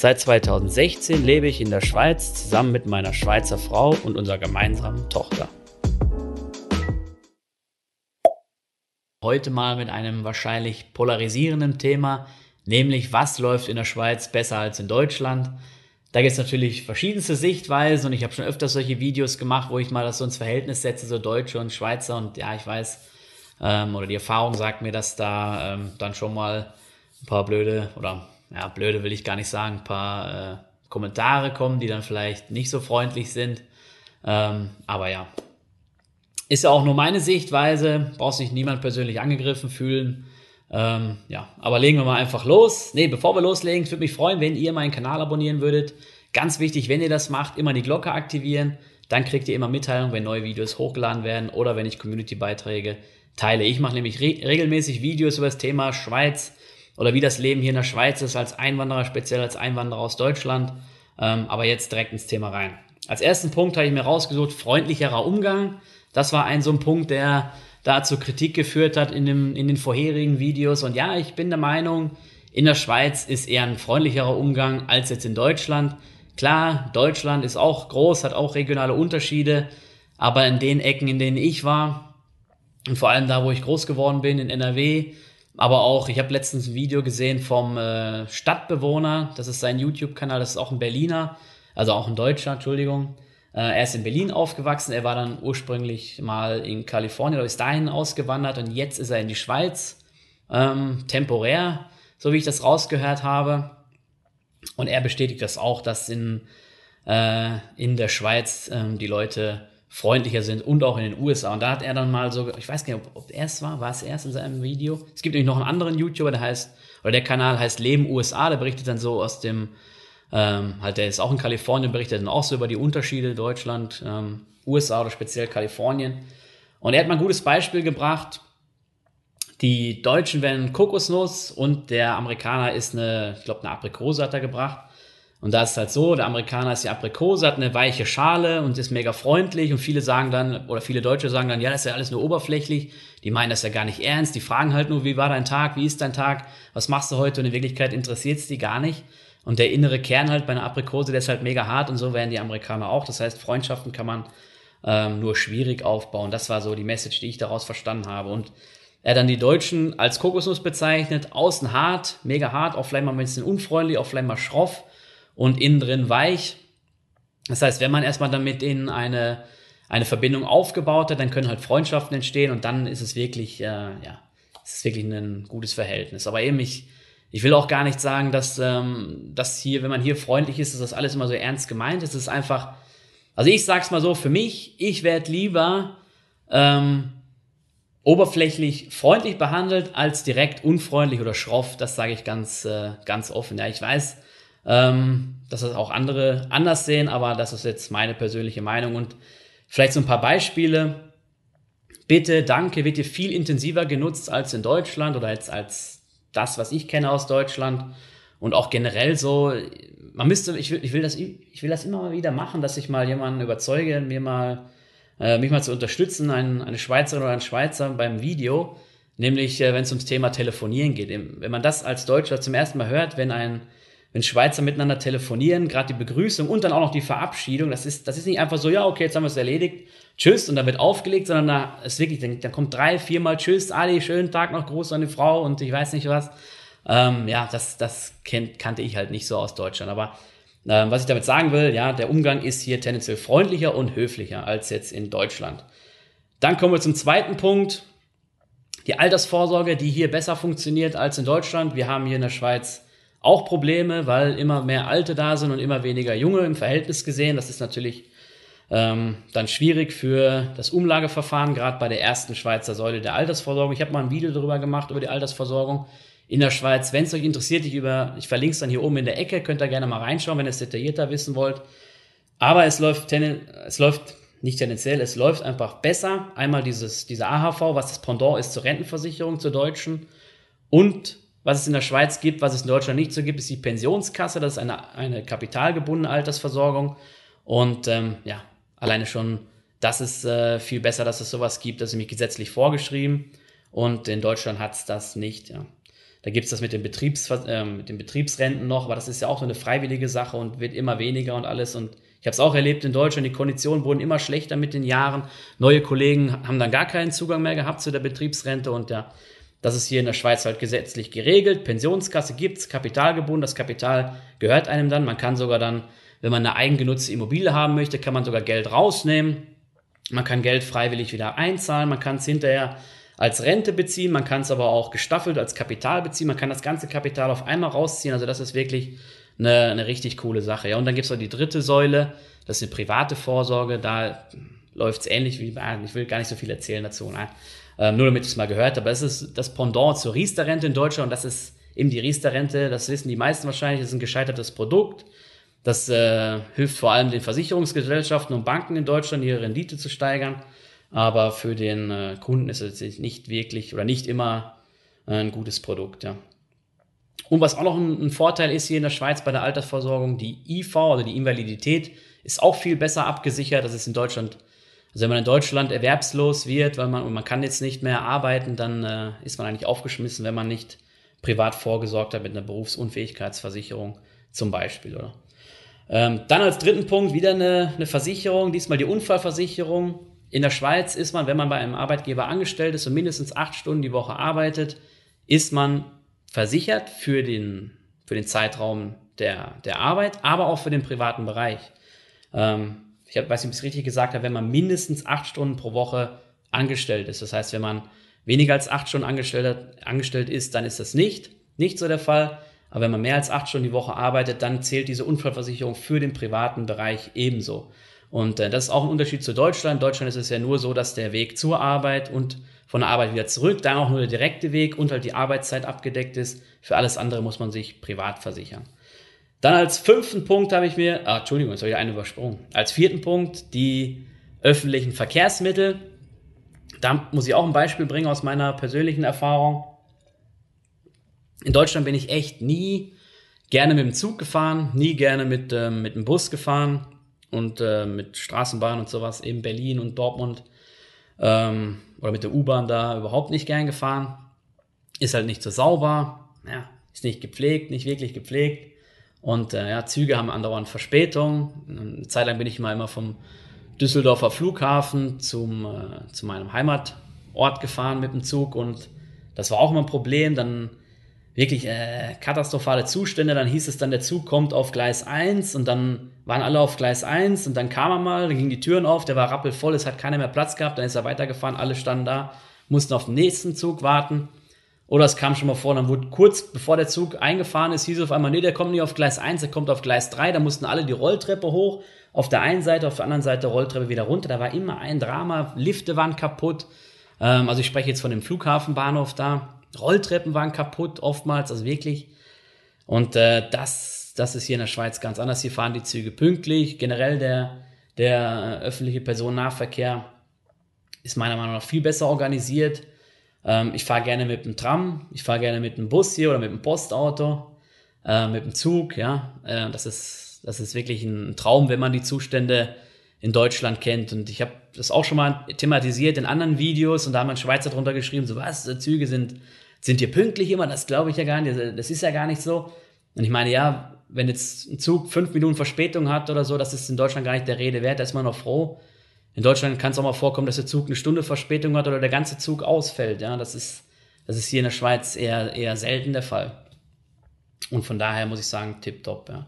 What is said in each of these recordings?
Seit 2016 lebe ich in der Schweiz zusammen mit meiner Schweizer Frau und unserer gemeinsamen Tochter. Heute mal mit einem wahrscheinlich polarisierenden Thema, nämlich was läuft in der Schweiz besser als in Deutschland. Da gibt es natürlich verschiedenste Sichtweisen und ich habe schon öfters solche Videos gemacht, wo ich mal das so ins Verhältnis setze, so Deutsche und Schweizer und ja, ich weiß, ähm, oder die Erfahrung sagt mir, dass da ähm, dann schon mal ein paar blöde, oder ja, blöde will ich gar nicht sagen, ein paar äh, Kommentare kommen, die dann vielleicht nicht so freundlich sind. Ähm, aber ja, ist ja auch nur meine Sichtweise, braucht sich niemand persönlich angegriffen fühlen. Ähm, ja, aber legen wir mal einfach los. Nee, bevor wir loslegen, ich würde mich freuen, wenn ihr meinen Kanal abonnieren würdet. Ganz wichtig, wenn ihr das macht, immer die Glocke aktivieren. Dann kriegt ihr immer Mitteilungen, wenn neue Videos hochgeladen werden oder wenn ich Community-Beiträge teile. Ich mache nämlich re regelmäßig Videos über das Thema Schweiz oder wie das Leben hier in der Schweiz ist als Einwanderer, speziell als Einwanderer aus Deutschland. Ähm, aber jetzt direkt ins Thema rein. Als ersten Punkt habe ich mir rausgesucht, freundlicherer Umgang. Das war ein so ein Punkt, der da zur Kritik geführt hat in, dem, in den vorherigen Videos. Und ja, ich bin der Meinung, in der Schweiz ist eher ein freundlicherer Umgang als jetzt in Deutschland. Klar, Deutschland ist auch groß, hat auch regionale Unterschiede, aber in den Ecken, in denen ich war, und vor allem da, wo ich groß geworden bin, in NRW, aber auch, ich habe letztens ein Video gesehen vom äh, Stadtbewohner, das ist sein YouTube-Kanal, das ist auch ein Berliner, also auch ein Deutscher, Entschuldigung. Äh, er ist in Berlin aufgewachsen, er war dann ursprünglich mal in Kalifornien oder ist dahin ausgewandert und jetzt ist er in die Schweiz, ähm, temporär, so wie ich das rausgehört habe. Und er bestätigt das auch, dass in, äh, in der Schweiz ähm, die Leute freundlicher sind und auch in den USA. Und da hat er dann mal so, ich weiß gar nicht, ob, ob er es war, war es erst in seinem Video. Es gibt nämlich noch einen anderen YouTuber, der heißt, oder der Kanal heißt Leben USA, der berichtet dann so aus dem ähm, halt, der ist auch in Kalifornien, berichtet dann auch so über die Unterschiede Deutschland, ähm, USA oder speziell Kalifornien. Und er hat mal ein gutes Beispiel gebracht. Die Deutschen wären Kokosnuss und der Amerikaner ist eine, ich glaube, eine Aprikose hat er gebracht. Und da ist halt so, der Amerikaner ist die Aprikose, hat eine weiche Schale und ist mega freundlich und viele sagen dann, oder viele Deutsche sagen dann, ja, das ist ja alles nur oberflächlich. Die meinen das ja gar nicht ernst. Die fragen halt nur, wie war dein Tag, wie ist dein Tag, was machst du heute? Und in Wirklichkeit interessiert es die gar nicht. Und der innere Kern halt bei einer Aprikose, der ist halt mega hart und so werden die Amerikaner auch. Das heißt, Freundschaften kann man ähm, nur schwierig aufbauen. Das war so die Message, die ich daraus verstanden habe. Und er dann die Deutschen als Kokosnuss bezeichnet, außen hart, mega hart, auch vielleicht mal ein bisschen unfreundlich, auch vielleicht mal schroff und innen drin weich. Das heißt, wenn man erstmal dann mit denen eine, eine Verbindung aufgebaut hat, dann können halt Freundschaften entstehen und dann ist es wirklich, äh, ja, es ist wirklich ein gutes Verhältnis. Aber eben, ich, ich will auch gar nicht sagen, dass, ähm, dass hier, wenn man hier freundlich ist, dass das alles immer so ernst gemeint ist. Es ist einfach, also ich sag's mal so, für mich, ich werde lieber ähm, oberflächlich freundlich behandelt als direkt unfreundlich oder schroff. Das sage ich ganz, äh, ganz offen. Ja, ich weiß, ähm, dass das auch andere anders sehen, aber das ist jetzt meine persönliche Meinung und vielleicht so ein paar Beispiele. Bitte, danke, wird hier viel intensiver genutzt als in Deutschland oder jetzt als das, was ich kenne aus Deutschland und auch generell so, man müsste, ich will, ich will das, ich will das immer mal wieder machen, dass ich mal jemanden überzeuge, mir mal, äh, mich mal zu unterstützen, ein, eine Schweizerin oder ein Schweizer beim Video, nämlich äh, wenn es ums Thema Telefonieren geht. Wenn man das als Deutscher zum ersten Mal hört, wenn ein wenn Schweizer miteinander telefonieren, gerade die Begrüßung und dann auch noch die Verabschiedung, das ist, das ist nicht einfach so, ja, okay, jetzt haben wir es erledigt, tschüss, und dann wird aufgelegt, sondern da ist wirklich, dann, dann kommt drei, viermal tschüss, Ali, schönen Tag noch, Gruß an die Frau und ich weiß nicht was. Ähm, ja, das, das kennt, kannte ich halt nicht so aus Deutschland. Aber ähm, was ich damit sagen will, ja, der Umgang ist hier tendenziell freundlicher und höflicher als jetzt in Deutschland. Dann kommen wir zum zweiten Punkt. Die Altersvorsorge, die hier besser funktioniert als in Deutschland. Wir haben hier in der Schweiz auch Probleme, weil immer mehr Alte da sind und immer weniger Junge im Verhältnis gesehen. Das ist natürlich ähm, dann schwierig für das Umlageverfahren, gerade bei der ersten Schweizer Säule der Altersversorgung. Ich habe mal ein Video darüber gemacht, über die Altersversorgung in der Schweiz. Wenn es euch interessiert, ich, über, ich verlinke es dann hier oben in der Ecke, könnt ihr gerne mal reinschauen, wenn ihr es detaillierter wissen wollt. Aber es läuft, es läuft nicht tendenziell, es läuft einfach besser. Einmal dieses, diese AHV, was das Pendant ist zur Rentenversicherung, zur deutschen. Und was es in der Schweiz gibt, was es in Deutschland nicht so gibt, ist die Pensionskasse. Das ist eine, eine kapitalgebundene Altersversorgung. Und ähm, ja, alleine schon, das ist äh, viel besser, dass es sowas gibt. Das ist nämlich gesetzlich vorgeschrieben. Und in Deutschland hat es das nicht. Ja. Da gibt es das mit den, Betriebs, äh, mit den Betriebsrenten noch, aber das ist ja auch so eine freiwillige Sache und wird immer weniger und alles. Und ich habe es auch erlebt in Deutschland, die Konditionen wurden immer schlechter mit den Jahren. Neue Kollegen haben dann gar keinen Zugang mehr gehabt zu der Betriebsrente und ja, das ist hier in der Schweiz halt gesetzlich geregelt. Pensionskasse gibt's, Kapitalgebunden, das Kapital gehört einem dann. Man kann sogar dann, wenn man eine eigengenutzte Immobilie haben möchte, kann man sogar Geld rausnehmen. Man kann Geld freiwillig wieder einzahlen, man kann es hinterher als Rente beziehen, man kann es aber auch gestaffelt als Kapital beziehen, man kann das ganze Kapital auf einmal rausziehen. Also das ist wirklich eine, eine richtig coole Sache. Ja, und dann gibt's noch die dritte Säule, das ist eine private Vorsorge. Da läuft's ähnlich wie, ich will gar nicht so viel erzählen dazu, nein. Ähm, nur damit ich es mal gehört habe. Das ist das Pendant zur Riester-Rente in Deutschland und das ist eben die Riester-Rente, das wissen die meisten wahrscheinlich, das ist ein gescheitertes Produkt. Das äh, hilft vor allem den Versicherungsgesellschaften und Banken in Deutschland, ihre Rendite zu steigern. Aber für den äh, Kunden ist es nicht wirklich oder nicht immer äh, ein gutes Produkt. Ja. Und was auch noch ein, ein, Vorteil ist hier in der Schweiz bei der Altersversorgung, die IV, also die Invalidität, ist auch viel besser abgesichert. Das ist in Deutschland, also wenn man in Deutschland erwerbslos wird, weil man, und man kann jetzt nicht mehr arbeiten, dann äh, ist man eigentlich aufgeschmissen, wenn man nicht privat vorgesorgt hat mit einer Berufsunfähigkeitsversicherung zum Beispiel, oder? Ähm, dann als dritten Punkt wieder eine, eine Versicherung, diesmal die Unfallversicherung. In der Schweiz ist man, wenn man bei einem Arbeitgeber angestellt ist und mindestens acht Stunden die Woche arbeitet, ist man versichert für den, für den Zeitraum der, der Arbeit, aber auch für den privaten Bereich. Ähm, ich weiß nicht, ob ich es richtig gesagt habe, wenn man mindestens acht Stunden pro Woche angestellt ist. Das heißt, wenn man weniger als acht Stunden angestellt, angestellt ist, dann ist das nicht, nicht so der Fall. Aber wenn man mehr als acht Stunden die Woche arbeitet, dann zählt diese Unfallversicherung für den privaten Bereich ebenso. Und äh, das ist auch ein Unterschied zu Deutschland. In Deutschland ist es ja nur so, dass der Weg zur Arbeit und von der Arbeit wieder zurück, dann auch nur der direkte Weg und halt die Arbeitszeit abgedeckt ist. Für alles andere muss man sich privat versichern. Dann als fünften Punkt habe ich mir, ah, Entschuldigung, jetzt habe ich einen übersprungen. Als vierten Punkt die öffentlichen Verkehrsmittel. Da muss ich auch ein Beispiel bringen aus meiner persönlichen Erfahrung. In Deutschland bin ich echt nie gerne mit dem Zug gefahren, nie gerne mit, äh, mit dem Bus gefahren und äh, mit Straßenbahn und sowas, eben Berlin und Dortmund ähm, oder mit der U-Bahn da überhaupt nicht gern gefahren. Ist halt nicht so sauber, ja, ist nicht gepflegt, nicht wirklich gepflegt. Und äh, ja, Züge haben andauernd Verspätung. Eine Zeit lang bin ich mal immer vom Düsseldorfer Flughafen zum, äh, zu meinem Heimatort gefahren mit dem Zug und das war auch immer ein Problem. Dann wirklich äh, katastrophale Zustände. Dann hieß es dann, der Zug kommt auf Gleis 1 und dann waren alle auf Gleis 1 und dann kam er mal, dann gingen die Türen auf, der war rappelvoll, es hat keiner mehr Platz gehabt, dann ist er weitergefahren, alle standen da, mussten auf den nächsten Zug warten. Oder es kam schon mal vor, dann wurde kurz bevor der Zug eingefahren ist, hieß es auf einmal, nee, der kommt nicht auf Gleis 1, der kommt auf Gleis 3, da mussten alle die Rolltreppe hoch, auf der einen Seite, auf der anderen Seite Rolltreppe wieder runter, da war immer ein Drama, Lifte waren kaputt, ähm, also ich spreche jetzt von dem Flughafenbahnhof da, Rolltreppen waren kaputt oftmals, also wirklich. Und äh, das, das ist hier in der Schweiz ganz anders. Hier fahren die Züge pünktlich. Generell der, der äh, öffentliche Personennahverkehr ist meiner Meinung nach viel besser organisiert. Ähm, ich fahre gerne mit dem Tram, ich fahre gerne mit dem Bus hier oder mit dem Postauto, äh, mit dem Zug. Ja, äh, das ist das ist wirklich ein Traum, wenn man die Zustände in Deutschland kennt. Und ich habe das auch schon mal thematisiert in anderen Videos und da haben ein Schweizer drunter geschrieben, so was, Züge sind, sind hier pünktlich immer, das glaube ich ja gar nicht, das ist ja gar nicht so. Und ich meine, ja, wenn jetzt ein Zug fünf Minuten Verspätung hat oder so, das ist in Deutschland gar nicht der Rede wert, da ist man noch froh. In Deutschland kann es auch mal vorkommen, dass der Zug eine Stunde Verspätung hat oder der ganze Zug ausfällt. Ja, das ist, das ist hier in der Schweiz eher, eher selten der Fall. Und von daher muss ich sagen, tipptopp, ja.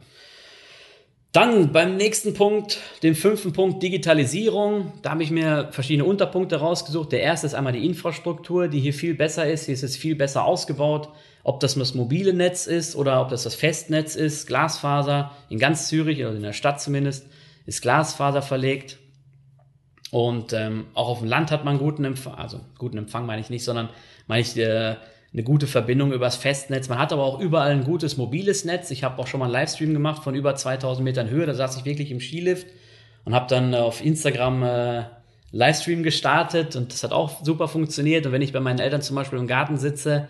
Dann beim nächsten Punkt, dem fünften Punkt Digitalisierung. Da habe ich mir verschiedene Unterpunkte rausgesucht. Der erste ist einmal die Infrastruktur, die hier viel besser ist. Hier ist es viel besser ausgebaut. Ob das das mobile Netz ist oder ob das das Festnetz ist, Glasfaser. In ganz Zürich oder in der Stadt zumindest ist Glasfaser verlegt. Und ähm, auch auf dem Land hat man guten Empfang, also guten Empfang meine ich nicht, sondern meine ich äh, eine gute Verbindung übers Festnetz. Man hat aber auch überall ein gutes mobiles Netz. Ich habe auch schon mal einen Livestream gemacht von über 2000 Metern Höhe. Da saß ich wirklich im Skilift und habe dann auf Instagram äh, Livestream gestartet und das hat auch super funktioniert. Und wenn ich bei meinen Eltern zum Beispiel im Garten sitze,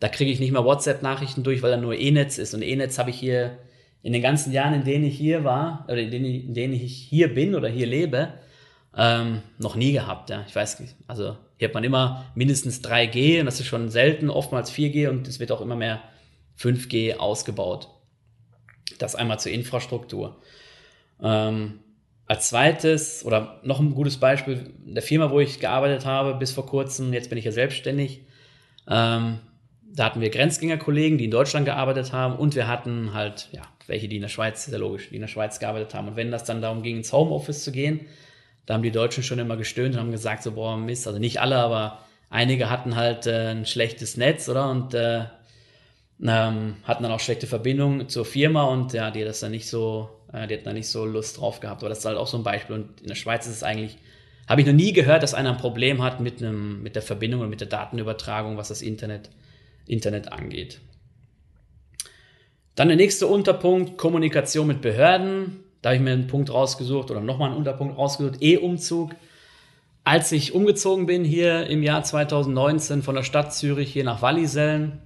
da kriege ich nicht mal WhatsApp-Nachrichten durch, weil da nur E-Netz ist. Und E-Netz habe ich hier in den ganzen Jahren, in denen ich hier war, oder in denen, in denen ich hier bin oder hier lebe, ähm, noch nie gehabt. Ja. Ich weiß also hier hat man immer mindestens 3G und das ist schon selten, oftmals 4G und es wird auch immer mehr 5G ausgebaut. Das einmal zur Infrastruktur. Ähm, als zweites oder noch ein gutes Beispiel, der Firma, wo ich gearbeitet habe bis vor kurzem, jetzt bin ich ja selbstständig, ähm, da hatten wir Grenzgängerkollegen, die in Deutschland gearbeitet haben und wir hatten halt, ja, welche, die in der Schweiz, sehr logisch, die in der Schweiz gearbeitet haben. Und wenn das dann darum ging, ins Homeoffice zu gehen, da haben die Deutschen schon immer gestöhnt und haben gesagt, so, boah, Mist, also nicht alle, aber einige hatten halt äh, ein schlechtes Netz, oder? Und äh, ähm, hatten dann auch schlechte Verbindungen zur Firma und ja, die hat das dann nicht so, äh, die hatten da nicht so Lust drauf gehabt. Aber das ist halt auch so ein Beispiel. Und in der Schweiz ist es eigentlich, habe ich noch nie gehört, dass einer ein Problem hat mit einem, mit der Verbindung und mit der Datenübertragung, was das Internet, Internet angeht. Dann der nächste Unterpunkt, Kommunikation mit Behörden. Da habe ich mir einen Punkt rausgesucht oder nochmal einen Unterpunkt rausgesucht, E-Umzug. Als ich umgezogen bin hier im Jahr 2019 von der Stadt Zürich hier nach Wallisellen,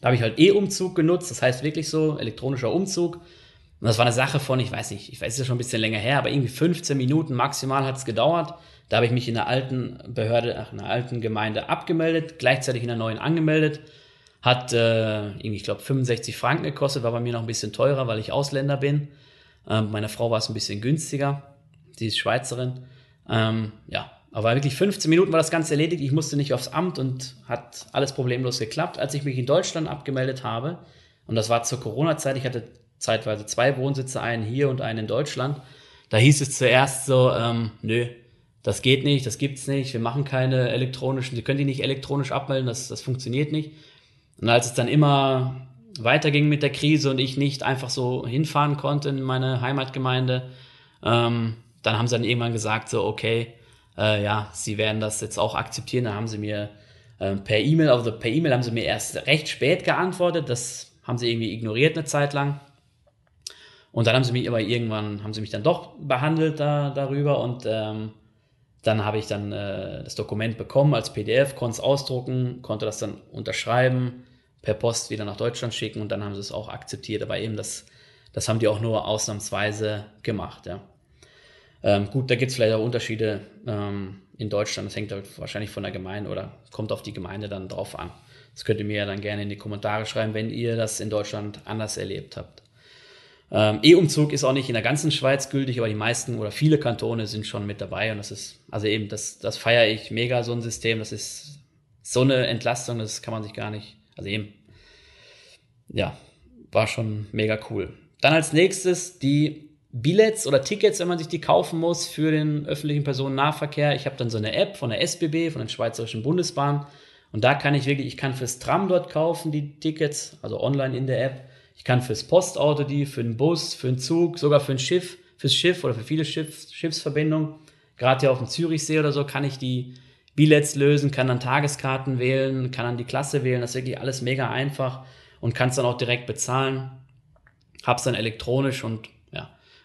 da habe ich halt E-Umzug genutzt, das heißt wirklich so elektronischer Umzug. Und das war eine Sache von, ich weiß nicht, ich weiß es ja schon ein bisschen länger her, aber irgendwie 15 Minuten maximal hat es gedauert. Da habe ich mich in der alten Behörde, ach, in der alten Gemeinde abgemeldet, gleichzeitig in der neuen angemeldet. Hat äh, irgendwie, ich glaube, 65 Franken gekostet, war bei mir noch ein bisschen teurer, weil ich Ausländer bin. Ähm, meiner Frau war es ein bisschen günstiger. Sie ist Schweizerin. Ähm, ja, aber wirklich 15 Minuten war das Ganze erledigt. Ich musste nicht aufs Amt und hat alles problemlos geklappt. Als ich mich in Deutschland abgemeldet habe, und das war zur Corona-Zeit, ich hatte zeitweise zwei Wohnsitze, einen hier und einen in Deutschland, da hieß es zuerst so, ähm, nö, das geht nicht, das gibt's nicht, wir machen keine elektronischen, Sie können die nicht elektronisch abmelden, das, das funktioniert nicht. Und als es dann immer weiterging mit der Krise und ich nicht einfach so hinfahren konnte in meine Heimatgemeinde, ähm, dann haben sie dann irgendwann gesagt, so, okay, äh, ja, sie werden das jetzt auch akzeptieren. Dann haben sie mir äh, per E-Mail, also per E-Mail haben sie mir erst recht spät geantwortet. Das haben sie irgendwie ignoriert eine Zeit lang. Und dann haben sie mich aber irgendwann, haben sie mich dann doch behandelt da, darüber und ähm, dann habe ich dann äh, das Dokument bekommen als PDF, konnte es ausdrucken, konnte das dann unterschreiben, per Post wieder nach Deutschland schicken und dann haben sie es auch akzeptiert. Aber eben das, das haben die auch nur ausnahmsweise gemacht, ja. Ähm, gut, da gibt es vielleicht auch Unterschiede ähm, in Deutschland. Das hängt halt wahrscheinlich von der Gemeinde oder kommt auf die Gemeinde dann drauf an. Das könnt ihr mir ja dann gerne in die Kommentare schreiben, wenn ihr das in Deutschland anders erlebt habt. Ähm, E-Umzug ist auch nicht in der ganzen Schweiz gültig, aber die meisten oder viele Kantone sind schon mit dabei und das ist, also eben, das, das feiere ich mega, so ein System. Das ist so eine Entlastung, das kann man sich gar nicht, also eben, ja, war schon mega cool. Dann als nächstes die Billets oder Tickets, wenn man sich die kaufen muss für den öffentlichen Personennahverkehr. Ich habe dann so eine App von der SBB, von der Schweizerischen Bundesbahn. Und da kann ich wirklich, ich kann fürs Tram dort kaufen, die Tickets, also online in der App. Ich kann fürs Postauto die, für den Bus, für den Zug, sogar für ein Schiff, fürs Schiff oder für viele Schiff, Schiffsverbindungen. Gerade hier auf dem Zürichsee oder so kann ich die Billets lösen, kann dann Tageskarten wählen, kann dann die Klasse wählen. Das ist wirklich alles mega einfach und kann es dann auch direkt bezahlen. Hab's dann elektronisch und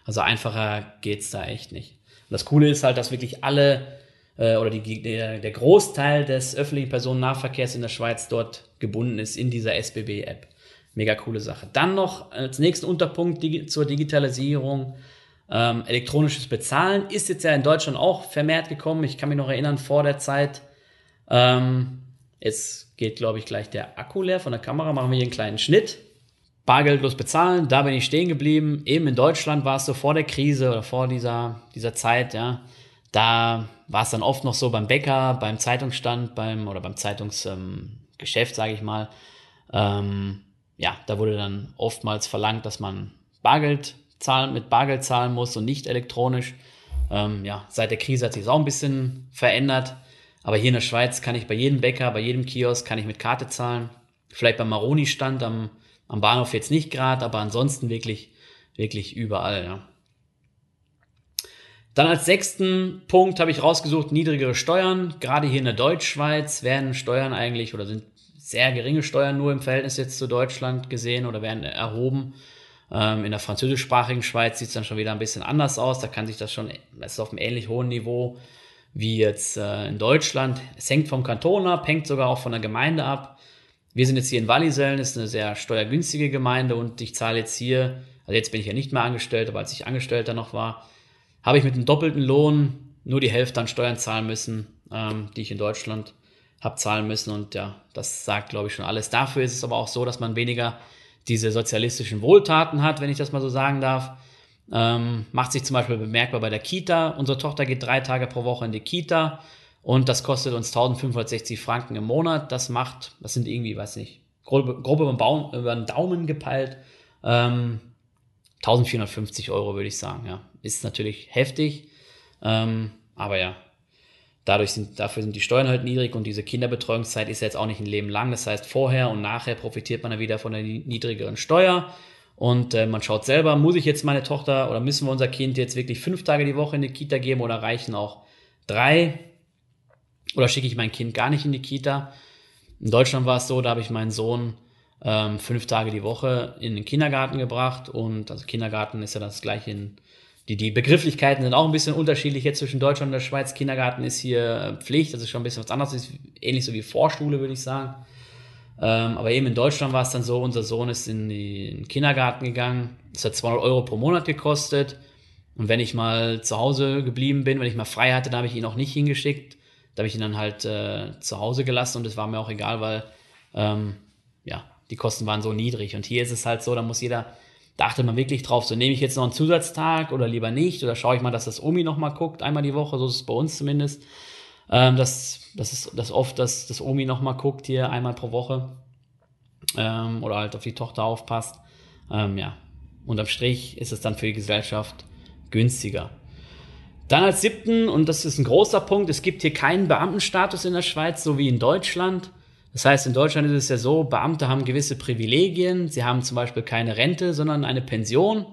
also einfacher geht's da echt nicht. Und das Coole ist halt, dass wirklich alle äh, oder die, der, der Großteil des öffentlichen Personennahverkehrs in der Schweiz dort gebunden ist in dieser SBB-App. Mega coole Sache. Dann noch als nächsten Unterpunkt die, zur Digitalisierung. Ähm, elektronisches Bezahlen ist jetzt ja in Deutschland auch vermehrt gekommen. Ich kann mich noch erinnern, vor der Zeit, ähm, jetzt geht, glaube ich, gleich der Akku leer von der Kamera, machen wir hier einen kleinen Schnitt bargeldlos bezahlen, da bin ich stehen geblieben. Eben in Deutschland war es so vor der Krise oder vor dieser, dieser Zeit, ja, da war es dann oft noch so beim Bäcker, beim Zeitungsstand, beim oder beim Zeitungsgeschäft, ähm, sage ich mal. Ähm, ja, da wurde dann oftmals verlangt, dass man Bargeld zahlen, mit Bargeld zahlen muss und nicht elektronisch. Ähm, ja, seit der Krise hat sich auch ein bisschen verändert. Aber hier in der Schweiz kann ich bei jedem Bäcker, bei jedem Kiosk kann ich mit Karte zahlen. Vielleicht beim Maroni-Stand am am Bahnhof jetzt nicht gerade, aber ansonsten wirklich, wirklich überall, ja. Dann als sechsten Punkt habe ich rausgesucht, niedrigere Steuern. Gerade hier in der Deutschschweiz werden Steuern eigentlich oder sind sehr geringe Steuern nur im Verhältnis jetzt zu Deutschland gesehen oder werden erhoben. Ähm, in der französischsprachigen Schweiz sieht es dann schon wieder ein bisschen anders aus. Da kann sich das schon, das ist auf einem ähnlich hohen Niveau wie jetzt äh, in Deutschland. Es hängt vom Kanton ab, hängt sogar auch von der Gemeinde ab. Wir sind jetzt hier in Wallisellen, ist eine sehr steuergünstige Gemeinde und ich zahle jetzt hier, also jetzt bin ich ja nicht mehr angestellt, aber als ich Angestellter noch war, habe ich mit einem doppelten Lohn nur die Hälfte an Steuern zahlen müssen, ähm, die ich in Deutschland habe zahlen müssen. Und ja, das sagt, glaube ich, schon alles. Dafür ist es aber auch so, dass man weniger diese sozialistischen Wohltaten hat, wenn ich das mal so sagen darf. Ähm, macht sich zum Beispiel bemerkbar bei der Kita. Unsere Tochter geht drei Tage pro Woche in die Kita und das kostet uns 1560 Franken im Monat. Das macht, das sind irgendwie, weiß nicht, grob, grob über, den Baum, über den Daumen gepeilt, ähm, 1450 Euro würde ich sagen. Ja, ist natürlich heftig, ähm, aber ja, dadurch sind, dafür sind die Steuern halt niedrig und diese Kinderbetreuungszeit ist jetzt auch nicht ein Leben lang. Das heißt, vorher und nachher profitiert man dann wieder von der niedrigeren Steuer. Und äh, man schaut selber, muss ich jetzt meine Tochter oder müssen wir unser Kind jetzt wirklich fünf Tage die Woche in die Kita geben oder reichen auch drei? Oder schicke ich mein Kind gar nicht in die Kita? In Deutschland war es so, da habe ich meinen Sohn ähm, fünf Tage die Woche in den Kindergarten gebracht und also Kindergarten ist ja das gleiche in die, die Begrifflichkeiten sind auch ein bisschen unterschiedlich jetzt zwischen Deutschland und der Schweiz. Kindergarten ist hier Pflicht, das ist schon ein bisschen was anderes, ist ähnlich so wie Vorschule, würde ich sagen. Ähm, aber eben in Deutschland war es dann so, unser Sohn ist in, den Kindergarten gegangen, es hat 200 Euro pro Monat gekostet. Und wenn ich mal zu Hause geblieben bin, wenn ich mal frei hatte, da habe ich ihn auch nicht hingeschickt. Da habe ich ihn dann halt äh, zu Hause gelassen und es war mir auch egal, weil ähm, ja, die Kosten waren so niedrig. Und hier ist es halt so, da muss jeder da achtet man wirklich drauf, so nehme ich jetzt noch einen Zusatztag oder lieber nicht oder schaue ich mal, dass das Omi noch mal guckt, einmal die Woche, so ist es bei uns zumindest. Ähm, das, das ist das oft, dass das Omi noch mal guckt hier einmal pro Woche ähm, oder halt auf die Tochter aufpasst. Ähm, ja, unterm Strich ist es dann für die Gesellschaft günstiger. Dann als siebten, und das ist ein großer Punkt, es gibt hier keinen Beamtenstatus in der Schweiz, so wie in Deutschland. Das heißt, in Deutschland ist es ja so, Beamte haben gewisse Privilegien. Sie haben zum Beispiel keine Rente, sondern eine Pension.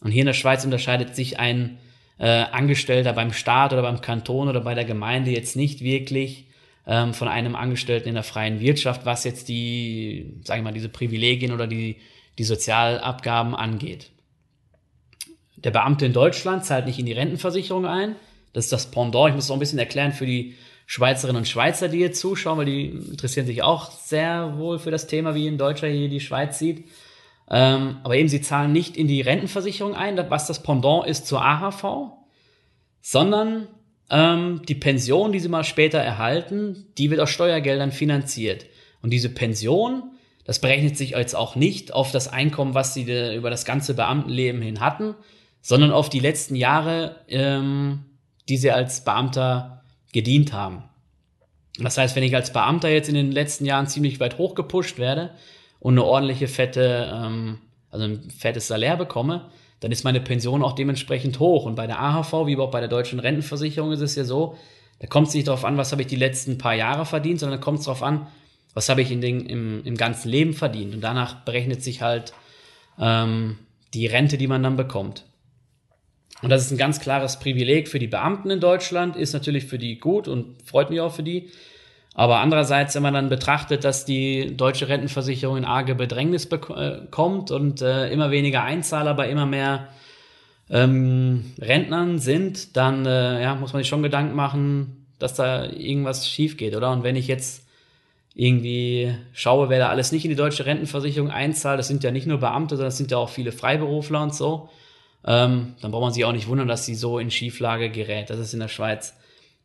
Und hier in der Schweiz unterscheidet sich ein äh, Angestellter beim Staat oder beim Kanton oder bei der Gemeinde jetzt nicht wirklich ähm, von einem Angestellten in der freien Wirtschaft, was jetzt die, sage ich mal, diese Privilegien oder die, die Sozialabgaben angeht. Der Beamte in Deutschland zahlt nicht in die Rentenversicherung ein. Das ist das Pendant. Ich muss es auch ein bisschen erklären für die Schweizerinnen und Schweizer, die hier zuschauen, weil die interessieren sich auch sehr wohl für das Thema, wie ein Deutscher hier die Schweiz sieht. Ähm, aber eben, sie zahlen nicht in die Rentenversicherung ein, was das Pendant ist zur AHV, sondern ähm, die Pension, die sie mal später erhalten, die wird aus Steuergeldern finanziert. Und diese Pension, das berechnet sich jetzt auch nicht auf das Einkommen, was sie über das ganze Beamtenleben hin hatten, sondern auf die letzten Jahre, ähm, die sie als Beamter gedient haben. Das heißt, wenn ich als Beamter jetzt in den letzten Jahren ziemlich weit hochgepusht werde und eine ordentliche fette, ähm, also ein fettes Salär bekomme, dann ist meine Pension auch dementsprechend hoch. Und bei der AHV, wie auch bei der deutschen Rentenversicherung, ist es ja so, da kommt es nicht darauf an, was habe ich die letzten paar Jahre verdient, sondern da kommt es darauf an, was habe ich in den, im, im ganzen Leben verdient. Und danach berechnet sich halt ähm, die Rente, die man dann bekommt. Und das ist ein ganz klares Privileg für die Beamten in Deutschland, ist natürlich für die gut und freut mich auch für die. Aber andererseits, wenn man dann betrachtet, dass die deutsche Rentenversicherung in arge Bedrängnis bekommt äh, und äh, immer weniger Einzahler bei immer mehr ähm, Rentnern sind, dann äh, ja, muss man sich schon Gedanken machen, dass da irgendwas schief geht, oder? Und wenn ich jetzt irgendwie schaue, wer da alles nicht in die deutsche Rentenversicherung einzahlt, das sind ja nicht nur Beamte, sondern das sind ja auch viele Freiberufler und so ähm, dann braucht man sich auch nicht wundern, dass sie so in Schieflage gerät. Das ist in der Schweiz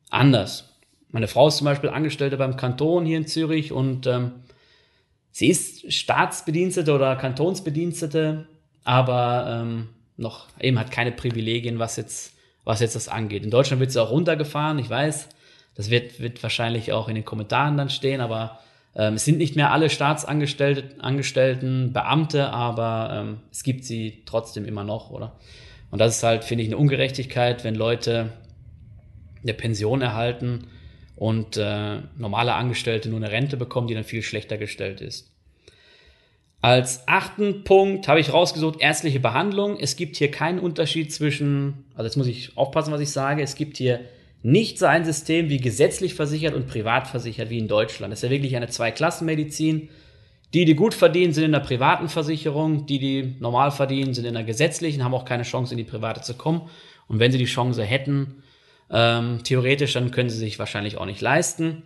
anders. Meine Frau ist zum Beispiel Angestellte beim Kanton hier in Zürich und ähm, sie ist Staatsbedienstete oder Kantonsbedienstete, aber ähm, noch eben hat keine Privilegien, was jetzt, was jetzt das angeht. In Deutschland wird sie auch runtergefahren, ich weiß. Das wird, wird wahrscheinlich auch in den Kommentaren dann stehen, aber ähm, es sind nicht mehr alle Staatsangestellten Beamte, aber ähm, es gibt sie trotzdem immer noch, oder? Und das ist halt, finde ich, eine Ungerechtigkeit, wenn Leute eine Pension erhalten und äh, normale Angestellte nur eine Rente bekommen, die dann viel schlechter gestellt ist. Als achten Punkt habe ich rausgesucht, ärztliche Behandlung. Es gibt hier keinen Unterschied zwischen, also jetzt muss ich aufpassen, was ich sage, es gibt hier nicht so ein System wie gesetzlich versichert und privat versichert wie in Deutschland. Das ist ja wirklich eine Zweiklassenmedizin. Die, die gut verdienen, sind in der privaten Versicherung. Die, die normal verdienen, sind in der gesetzlichen, haben auch keine Chance, in die private zu kommen. Und wenn sie die Chance hätten, ähm, theoretisch, dann können sie sich wahrscheinlich auch nicht leisten.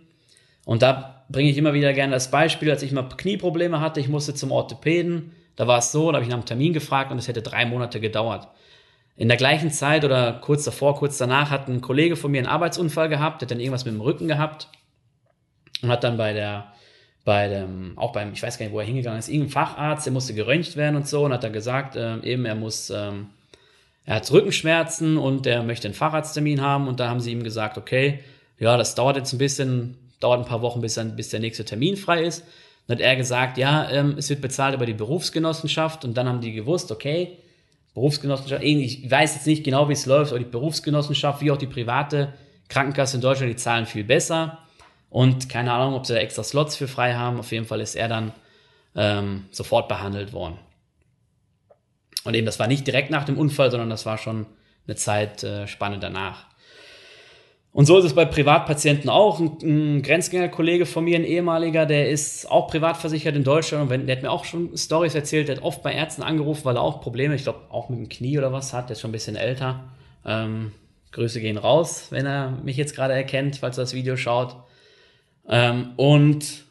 Und da bringe ich immer wieder gerne das Beispiel, als ich mal Knieprobleme hatte, ich musste zum Orthopäden. Da war es so, da habe ich nach einem Termin gefragt und es hätte drei Monate gedauert. In der gleichen Zeit oder kurz davor, kurz danach hat ein Kollege von mir einen Arbeitsunfall gehabt, der hat dann irgendwas mit dem Rücken gehabt und hat dann bei der, bei dem, auch beim, ich weiß gar nicht, wo er hingegangen ist, irgendein Facharzt, der musste geröntgt werden und so und hat dann gesagt, äh, eben er muss, ähm, er hat Rückenschmerzen und er möchte einen Facharzttermin haben und da haben sie ihm gesagt, okay, ja, das dauert jetzt ein bisschen, dauert ein paar Wochen, bis, dann, bis der nächste Termin frei ist. Dann hat er gesagt, ja, ähm, es wird bezahlt über die Berufsgenossenschaft und dann haben die gewusst, okay, Berufsgenossenschaft, ich weiß jetzt nicht genau, wie es läuft, aber die Berufsgenossenschaft wie auch die private Krankenkasse in Deutschland, die zahlen viel besser. Und keine Ahnung, ob sie da extra Slots für frei haben. Auf jeden Fall ist er dann ähm, sofort behandelt worden. Und eben, das war nicht direkt nach dem Unfall, sondern das war schon eine Zeit äh, danach. Und so ist es bei Privatpatienten auch. Ein, ein Grenzgängerkollege von mir, ein ehemaliger, der ist auch privat versichert in Deutschland und der hat mir auch schon Stories erzählt, der hat oft bei Ärzten angerufen, weil er auch Probleme, ich glaube auch mit dem Knie oder was hat, der ist schon ein bisschen älter. Ähm, Grüße gehen raus, wenn er mich jetzt gerade erkennt, falls er das Video schaut. Ähm, und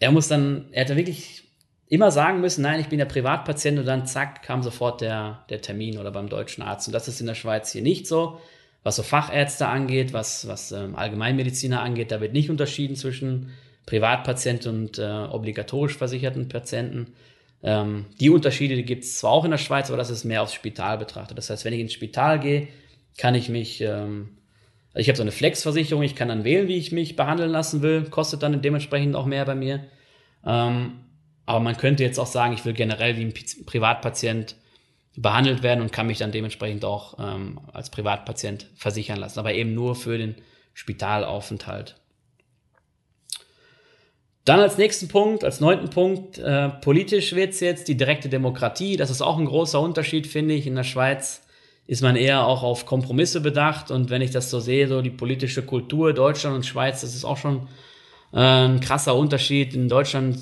er muss dann, er hat dann wirklich immer sagen müssen, nein, ich bin der Privatpatient und dann zack, kam sofort der, der Termin oder beim deutschen Arzt. Und das ist in der Schweiz hier nicht so was so Fachärzte angeht, was, was ähm, Allgemeinmediziner angeht, da wird nicht unterschieden zwischen Privatpatienten und äh, obligatorisch versicherten Patienten. Ähm, die Unterschiede gibt es zwar auch in der Schweiz, aber das ist mehr aufs Spital betrachtet. Das heißt, wenn ich ins Spital gehe, kann ich mich, ähm, also ich habe so eine Flexversicherung, ich kann dann wählen, wie ich mich behandeln lassen will, kostet dann dementsprechend auch mehr bei mir. Ähm, aber man könnte jetzt auch sagen, ich will generell wie ein Privatpatient behandelt werden und kann mich dann dementsprechend auch ähm, als Privatpatient versichern lassen, aber eben nur für den Spitalaufenthalt. Dann als nächsten Punkt, als neunten Punkt, äh, politisch wird es jetzt die direkte Demokratie. Das ist auch ein großer Unterschied, finde ich. In der Schweiz ist man eher auch auf Kompromisse bedacht. Und wenn ich das so sehe, so die politische Kultur Deutschland und Schweiz, das ist auch schon äh, ein krasser Unterschied. In Deutschland,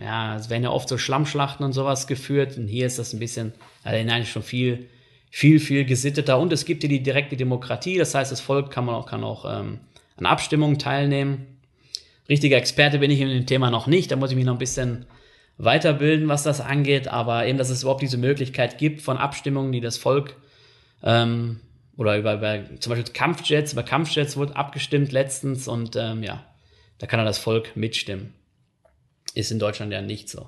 ja, es werden ja oft so Schlammschlachten und sowas geführt. Und hier ist das ein bisschen also nein, schon viel, viel, viel gesitteter. Und es gibt hier die direkte Demokratie, das heißt, das Volk kann man auch, kann auch ähm, an Abstimmungen teilnehmen. Richtiger Experte bin ich in dem Thema noch nicht, da muss ich mich noch ein bisschen weiterbilden, was das angeht, aber eben, dass es überhaupt diese Möglichkeit gibt von Abstimmungen, die das Volk ähm, oder über, über zum Beispiel Kampfjets, über Kampfjets wurde abgestimmt letztens und ähm, ja, da kann dann das Volk mitstimmen. Ist in Deutschland ja nicht so.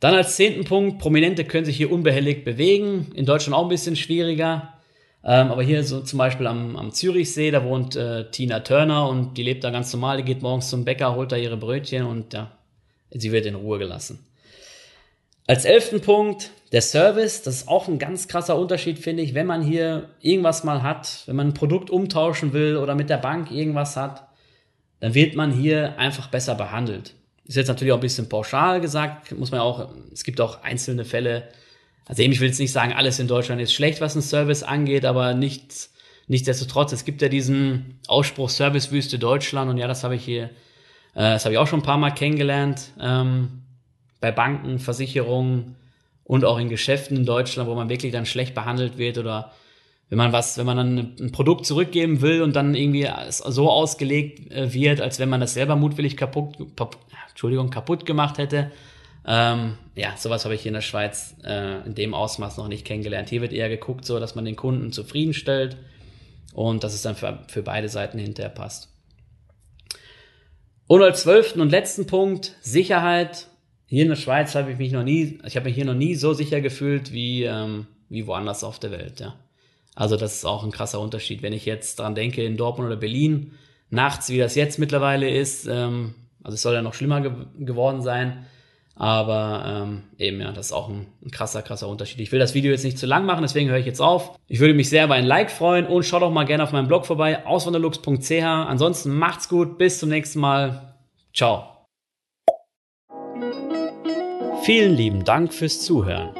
Dann als zehnten Punkt, Prominente können sich hier unbehelligt bewegen. In Deutschland auch ein bisschen schwieriger. Ähm, aber hier so zum Beispiel am, am Zürichsee, da wohnt äh, Tina Turner und die lebt da ganz normal. Die geht morgens zum Bäcker, holt da ihre Brötchen und ja, sie wird in Ruhe gelassen. Als elften Punkt, der Service. Das ist auch ein ganz krasser Unterschied, finde ich. Wenn man hier irgendwas mal hat, wenn man ein Produkt umtauschen will oder mit der Bank irgendwas hat, dann wird man hier einfach besser behandelt. Ist jetzt natürlich auch ein bisschen pauschal gesagt, muss man ja auch, es gibt auch einzelne Fälle. Also eben, ich will jetzt nicht sagen, alles in Deutschland ist schlecht, was einen Service angeht, aber nichts, nichtsdestotrotz, es gibt ja diesen Ausspruch Servicewüste Deutschland und ja, das habe ich hier, äh, das habe ich auch schon ein paar Mal kennengelernt, ähm, bei Banken, Versicherungen und auch in Geschäften in Deutschland, wo man wirklich dann schlecht behandelt wird oder wenn man was, wenn man dann ein Produkt zurückgeben will und dann irgendwie so ausgelegt äh, wird, als wenn man das selber mutwillig kaputt, Entschuldigung, kaputt gemacht hätte. Ähm, ja, sowas habe ich hier in der Schweiz äh, in dem Ausmaß noch nicht kennengelernt. Hier wird eher geguckt, so dass man den Kunden zufriedenstellt und dass es dann für, für beide Seiten hinterher passt. Und als zwölften und letzten Punkt Sicherheit. Hier in der Schweiz habe ich mich noch nie, ich habe mich hier noch nie so sicher gefühlt wie, ähm, wie woanders auf der Welt. Ja. Also das ist auch ein krasser Unterschied. Wenn ich jetzt dran denke, in Dortmund oder Berlin, nachts, wie das jetzt mittlerweile ist, ähm, also es soll ja noch schlimmer ge geworden sein, aber ähm, eben ja, das ist auch ein, ein, krasser, krasser Unterschied. Ich will das Video jetzt nicht zu lang machen, deswegen höre ich jetzt auf. Ich würde mich sehr über ein Like freuen und schaut doch mal gerne auf meinem Blog vorbei, auswanderlux.ch. Ansonsten macht's gut, bis zum nächsten Mal. Ciao. Vielen lieben Dank fürs Zuhören.